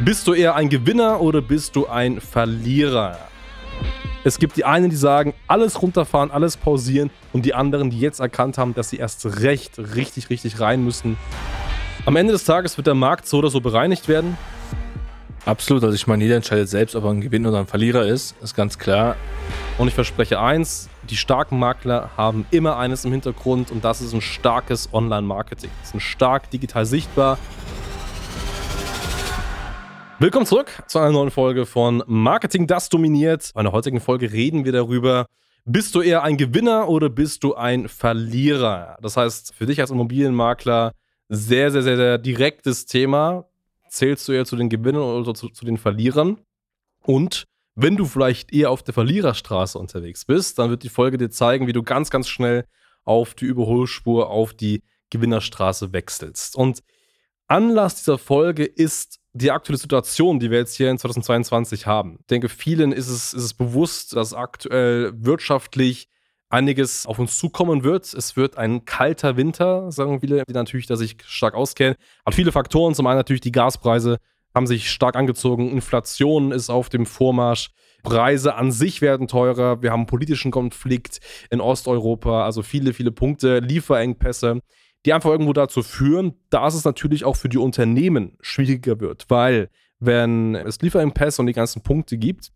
Bist du eher ein Gewinner oder bist du ein Verlierer? Es gibt die einen, die sagen, alles runterfahren, alles pausieren und die anderen, die jetzt erkannt haben, dass sie erst recht, richtig, richtig rein müssen. Am Ende des Tages wird der Markt so oder so bereinigt werden. Absolut, also ich meine, jeder entscheidet selbst, ob er ein Gewinner oder ein Verlierer ist, ist ganz klar. Und ich verspreche eins, die starken Makler haben immer eines im Hintergrund und das ist ein starkes Online-Marketing. Sie sind stark digital sichtbar, Willkommen zurück zu einer neuen Folge von Marketing, das dominiert. In der heutigen Folge reden wir darüber, bist du eher ein Gewinner oder bist du ein Verlierer? Das heißt, für dich als Immobilienmakler sehr, sehr, sehr, sehr direktes Thema. Zählst du eher zu den Gewinnern oder zu, zu den Verlierern? Und wenn du vielleicht eher auf der Verliererstraße unterwegs bist, dann wird die Folge dir zeigen, wie du ganz, ganz schnell auf die Überholspur, auf die Gewinnerstraße wechselst. Und Anlass dieser Folge ist die aktuelle Situation, die wir jetzt hier in 2022 haben. Ich denke, vielen ist es, ist es bewusst, dass aktuell wirtschaftlich einiges auf uns zukommen wird. Es wird ein kalter Winter, sagen viele, die natürlich da sich stark auskennen. Hat viele Faktoren. Zum einen natürlich die Gaspreise haben sich stark angezogen. Inflation ist auf dem Vormarsch. Preise an sich werden teurer. Wir haben politischen Konflikt in Osteuropa. Also viele, viele Punkte, Lieferengpässe die einfach irgendwo dazu führen, dass es natürlich auch für die Unternehmen schwieriger wird, weil wenn es Lieferengpässe und die ganzen Punkte gibt,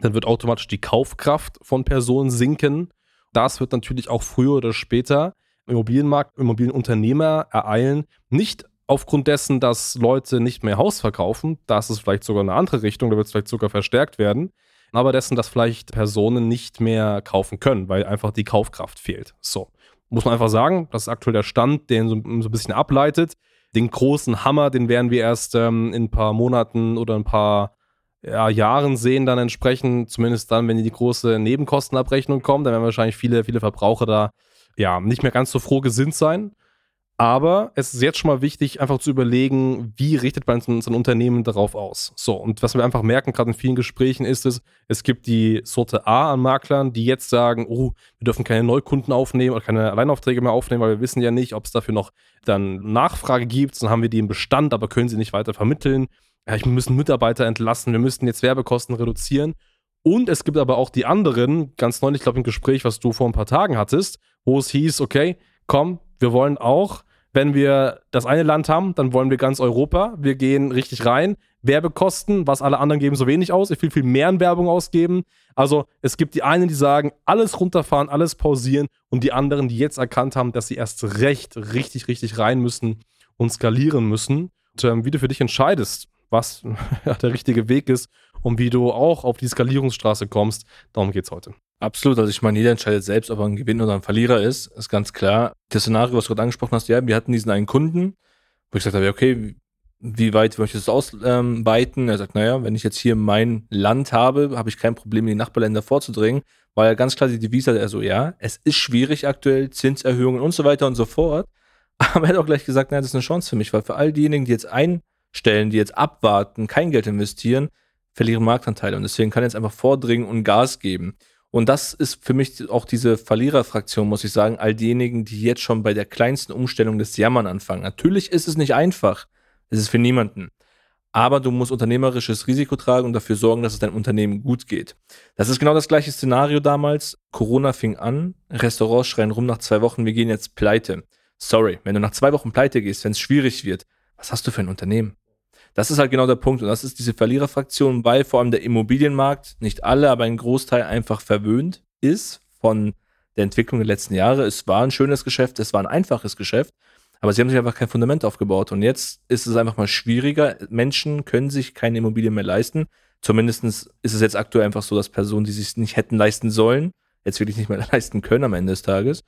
dann wird automatisch die Kaufkraft von Personen sinken. Das wird natürlich auch früher oder später im Immobilienmarkt, Immobilienunternehmer ereilen. Nicht aufgrund dessen, dass Leute nicht mehr Haus verkaufen, das ist vielleicht sogar eine andere Richtung, da wird es vielleicht sogar verstärkt werden, aber dessen, dass vielleicht Personen nicht mehr kaufen können, weil einfach die Kaufkraft fehlt. So. Muss man einfach sagen, das ist aktuell der Stand, den so, so ein bisschen ableitet. Den großen Hammer, den werden wir erst ähm, in ein paar Monaten oder ein paar ja, Jahren sehen, dann entsprechend, zumindest dann, wenn die große Nebenkostenabrechnung kommt, dann werden wahrscheinlich viele, viele Verbraucher da ja nicht mehr ganz so froh gesinnt sein. Aber es ist jetzt schon mal wichtig, einfach zu überlegen, wie richtet man so ein Unternehmen darauf aus. So, und was wir einfach merken, gerade in vielen Gesprächen, ist es, es gibt die Sorte A an Maklern, die jetzt sagen, oh, wir dürfen keine Neukunden aufnehmen oder keine Alleinaufträge mehr aufnehmen, weil wir wissen ja nicht, ob es dafür noch dann Nachfrage gibt. Dann haben wir die im Bestand, aber können sie nicht weiter vermitteln. Ja, wir müssen Mitarbeiter entlassen, wir müssten jetzt Werbekosten reduzieren. Und es gibt aber auch die anderen, ganz neulich, ich glaube, im Gespräch, was du vor ein paar Tagen hattest, wo es hieß, okay, komm, wir wollen auch wenn wir das eine Land haben, dann wollen wir ganz Europa. Wir gehen richtig rein. Werbekosten, was alle anderen geben so wenig aus. Ich will viel mehr in Werbung ausgeben. Also es gibt die einen, die sagen, alles runterfahren, alles pausieren und die anderen, die jetzt erkannt haben, dass sie erst recht, richtig, richtig rein müssen und skalieren müssen. Und ähm, wie du für dich entscheidest, was der richtige Weg ist und wie du auch auf die Skalierungsstraße kommst, darum geht es heute. Absolut, also ich meine, jeder entscheidet selbst, ob er ein Gewinner oder ein Verlierer ist, ist ganz klar. Das Szenario, was du gerade angesprochen hast, ja, wir hatten diesen einen Kunden, wo ich gesagt habe, okay, wie weit möchtest du es ausweiten? Er sagt, naja, wenn ich jetzt hier mein Land habe, habe ich kein Problem, in die Nachbarländer vorzudringen, weil er ganz klar die Devise er so, ja, es ist schwierig aktuell, Zinserhöhungen und so weiter und so fort. Aber er hat auch gleich gesagt, naja, das ist eine Chance für mich, weil für all diejenigen, die jetzt einstellen, die jetzt abwarten, kein Geld investieren, verlieren Marktanteile. Und deswegen kann er jetzt einfach vordringen und Gas geben. Und das ist für mich auch diese Verliererfraktion, muss ich sagen, all diejenigen, die jetzt schon bei der kleinsten Umstellung des Jammern anfangen. Natürlich ist es nicht einfach. Es ist für niemanden. Aber du musst unternehmerisches Risiko tragen und dafür sorgen, dass es deinem Unternehmen gut geht. Das ist genau das gleiche Szenario damals. Corona fing an, Restaurants schreien rum nach zwei Wochen, wir gehen jetzt pleite. Sorry, wenn du nach zwei Wochen pleite gehst, wenn es schwierig wird, was hast du für ein Unternehmen? Das ist halt genau der Punkt. Und das ist diese Verliererfraktion, weil vor allem der Immobilienmarkt, nicht alle, aber ein Großteil einfach verwöhnt ist von der Entwicklung der letzten Jahre. Es war ein schönes Geschäft, es war ein einfaches Geschäft, aber sie haben sich einfach kein Fundament aufgebaut. Und jetzt ist es einfach mal schwieriger. Menschen können sich keine Immobilien mehr leisten. Zumindest ist es jetzt aktuell einfach so, dass Personen, die sich nicht hätten leisten sollen, jetzt wirklich nicht mehr leisten können am Ende des Tages.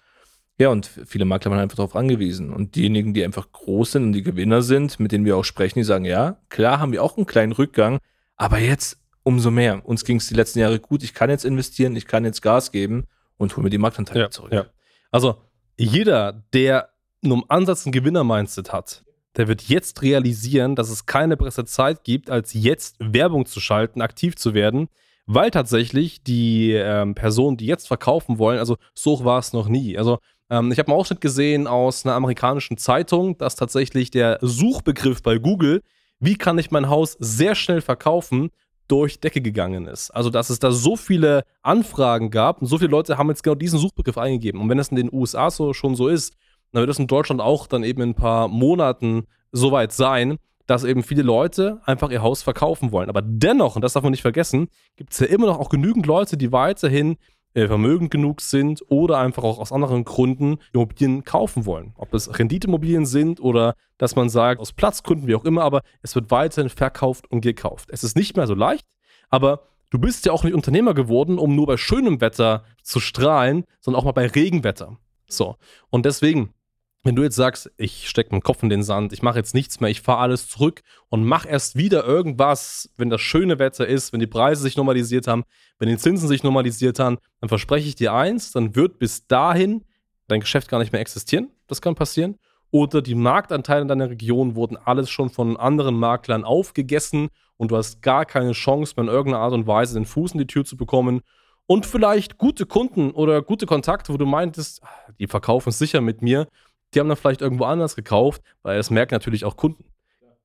Ja, und viele Makler waren einfach darauf angewiesen. Und diejenigen, die einfach groß sind und die Gewinner sind, mit denen wir auch sprechen, die sagen, ja, klar haben wir auch einen kleinen Rückgang, aber jetzt umso mehr. Uns ging es die letzten Jahre gut, ich kann jetzt investieren, ich kann jetzt Gas geben und hole mir die Marktanteile ja, zurück. Ja. Also jeder, der nur im Ansatz ein Gewinner-Mindset hat, der wird jetzt realisieren, dass es keine bessere Zeit gibt, als jetzt Werbung zu schalten, aktiv zu werden, weil tatsächlich die ähm, Personen, die jetzt verkaufen wollen, also so war es noch nie. Also ähm, ich habe einen Ausschnitt gesehen aus einer amerikanischen Zeitung, dass tatsächlich der Suchbegriff bei Google wie kann ich mein Haus sehr schnell verkaufen, durch Decke gegangen ist. Also, dass es da so viele Anfragen gab und so viele Leute haben jetzt genau diesen Suchbegriff eingegeben. Und wenn es in den USA so schon so ist, dann wird es in Deutschland auch dann eben in ein paar Monaten soweit sein, dass eben viele Leute einfach ihr Haus verkaufen wollen. Aber dennoch, und das darf man nicht vergessen, gibt es ja immer noch auch genügend Leute, die weiterhin vermögend genug sind oder einfach auch aus anderen Gründen Immobilien kaufen wollen. Ob es Renditeimmobilien sind oder dass man sagt, aus Platzgründen, wie auch immer, aber es wird weiterhin verkauft und gekauft. Es ist nicht mehr so leicht, aber du bist ja auch nicht Unternehmer geworden, um nur bei schönem Wetter zu strahlen, sondern auch mal bei Regenwetter. So. Und deswegen, wenn du jetzt sagst, ich stecke meinen Kopf in den Sand, ich mache jetzt nichts mehr, ich fahre alles zurück und mache erst wieder irgendwas, wenn das schöne Wetter ist, wenn die Preise sich normalisiert haben, wenn die Zinsen sich normalisiert haben, dann verspreche ich dir eins, dann wird bis dahin dein Geschäft gar nicht mehr existieren. Das kann passieren. Oder die Marktanteile in deiner Region wurden alles schon von anderen Maklern aufgegessen und du hast gar keine Chance mehr in irgendeiner Art und Weise den Fuß in die Tür zu bekommen. Und vielleicht gute Kunden oder gute Kontakte, wo du meintest, ah, die verkaufen es sicher mit mir die haben dann vielleicht irgendwo anders gekauft, weil das merken natürlich auch Kunden.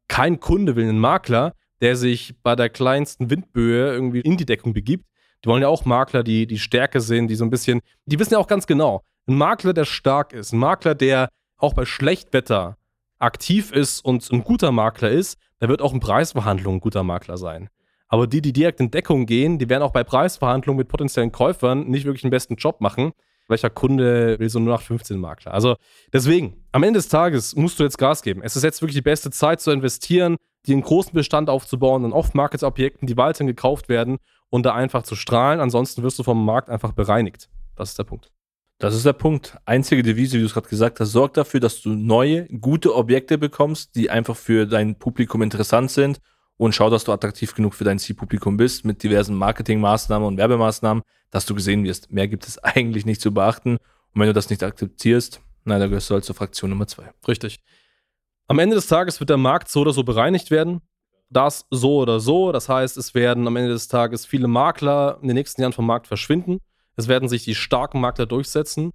Kein Kunde will einen Makler, der sich bei der kleinsten Windböe irgendwie in die Deckung begibt. Die wollen ja auch Makler, die die Stärke sind, die so ein bisschen, die wissen ja auch ganz genau, ein Makler, der stark ist, ein Makler, der auch bei Schlechtwetter aktiv ist und ein guter Makler ist, der wird auch in Preisverhandlungen ein guter Makler sein. Aber die, die direkt in Deckung gehen, die werden auch bei Preisverhandlungen mit potenziellen Käufern nicht wirklich den besten Job machen, welcher Kunde will so nur nach 15 Makler? Also deswegen, am Ende des Tages musst du jetzt Gas geben. Es ist jetzt wirklich die beste Zeit zu investieren, dir einen großen Bestand aufzubauen, an Off-Market-Objekten, die weiterhin gekauft werden und da einfach zu strahlen. Ansonsten wirst du vom Markt einfach bereinigt. Das ist der Punkt. Das ist der Punkt. Einzige Devise, wie du es gerade gesagt hast, sorg dafür, dass du neue, gute Objekte bekommst, die einfach für dein Publikum interessant sind und schau, dass du attraktiv genug für dein Zielpublikum bist mit diversen Marketingmaßnahmen und Werbemaßnahmen, dass du gesehen wirst. Mehr gibt es eigentlich nicht zu beachten. Und wenn du das nicht akzeptierst, na, dann gehörst du halt zur Fraktion Nummer zwei. Richtig. Am Ende des Tages wird der Markt so oder so bereinigt werden. Das so oder so. Das heißt, es werden am Ende des Tages viele Makler in den nächsten Jahren vom Markt verschwinden. Es werden sich die starken Makler durchsetzen.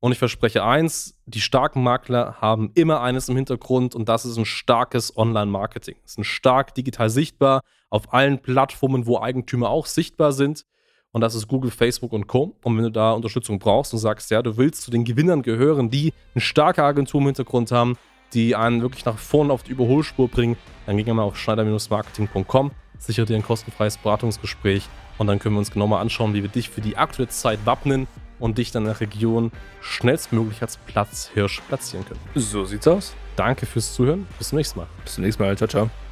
Und ich verspreche eins, die starken Makler haben immer eines im Hintergrund und das ist ein starkes Online-Marketing. Es sind stark digital sichtbar auf allen Plattformen, wo Eigentümer auch sichtbar sind. Und das ist Google, Facebook und Co. Und wenn du da Unterstützung brauchst und sagst, ja, du willst zu den Gewinnern gehören, die eine starke Agentur im Hintergrund haben, die einen wirklich nach vorne auf die Überholspur bringen, dann geh mal auf schneider-marketing.com, sichere dir ein kostenfreies Beratungsgespräch und dann können wir uns genau mal anschauen, wie wir dich für die aktuelle Zeit wappnen und dich dann in der Region schnellstmöglich als Platzhirsch platzieren können. So sieht's aus. Danke fürs Zuhören. Bis zum nächsten Mal. Bis zum nächsten Mal. Ciao, ciao.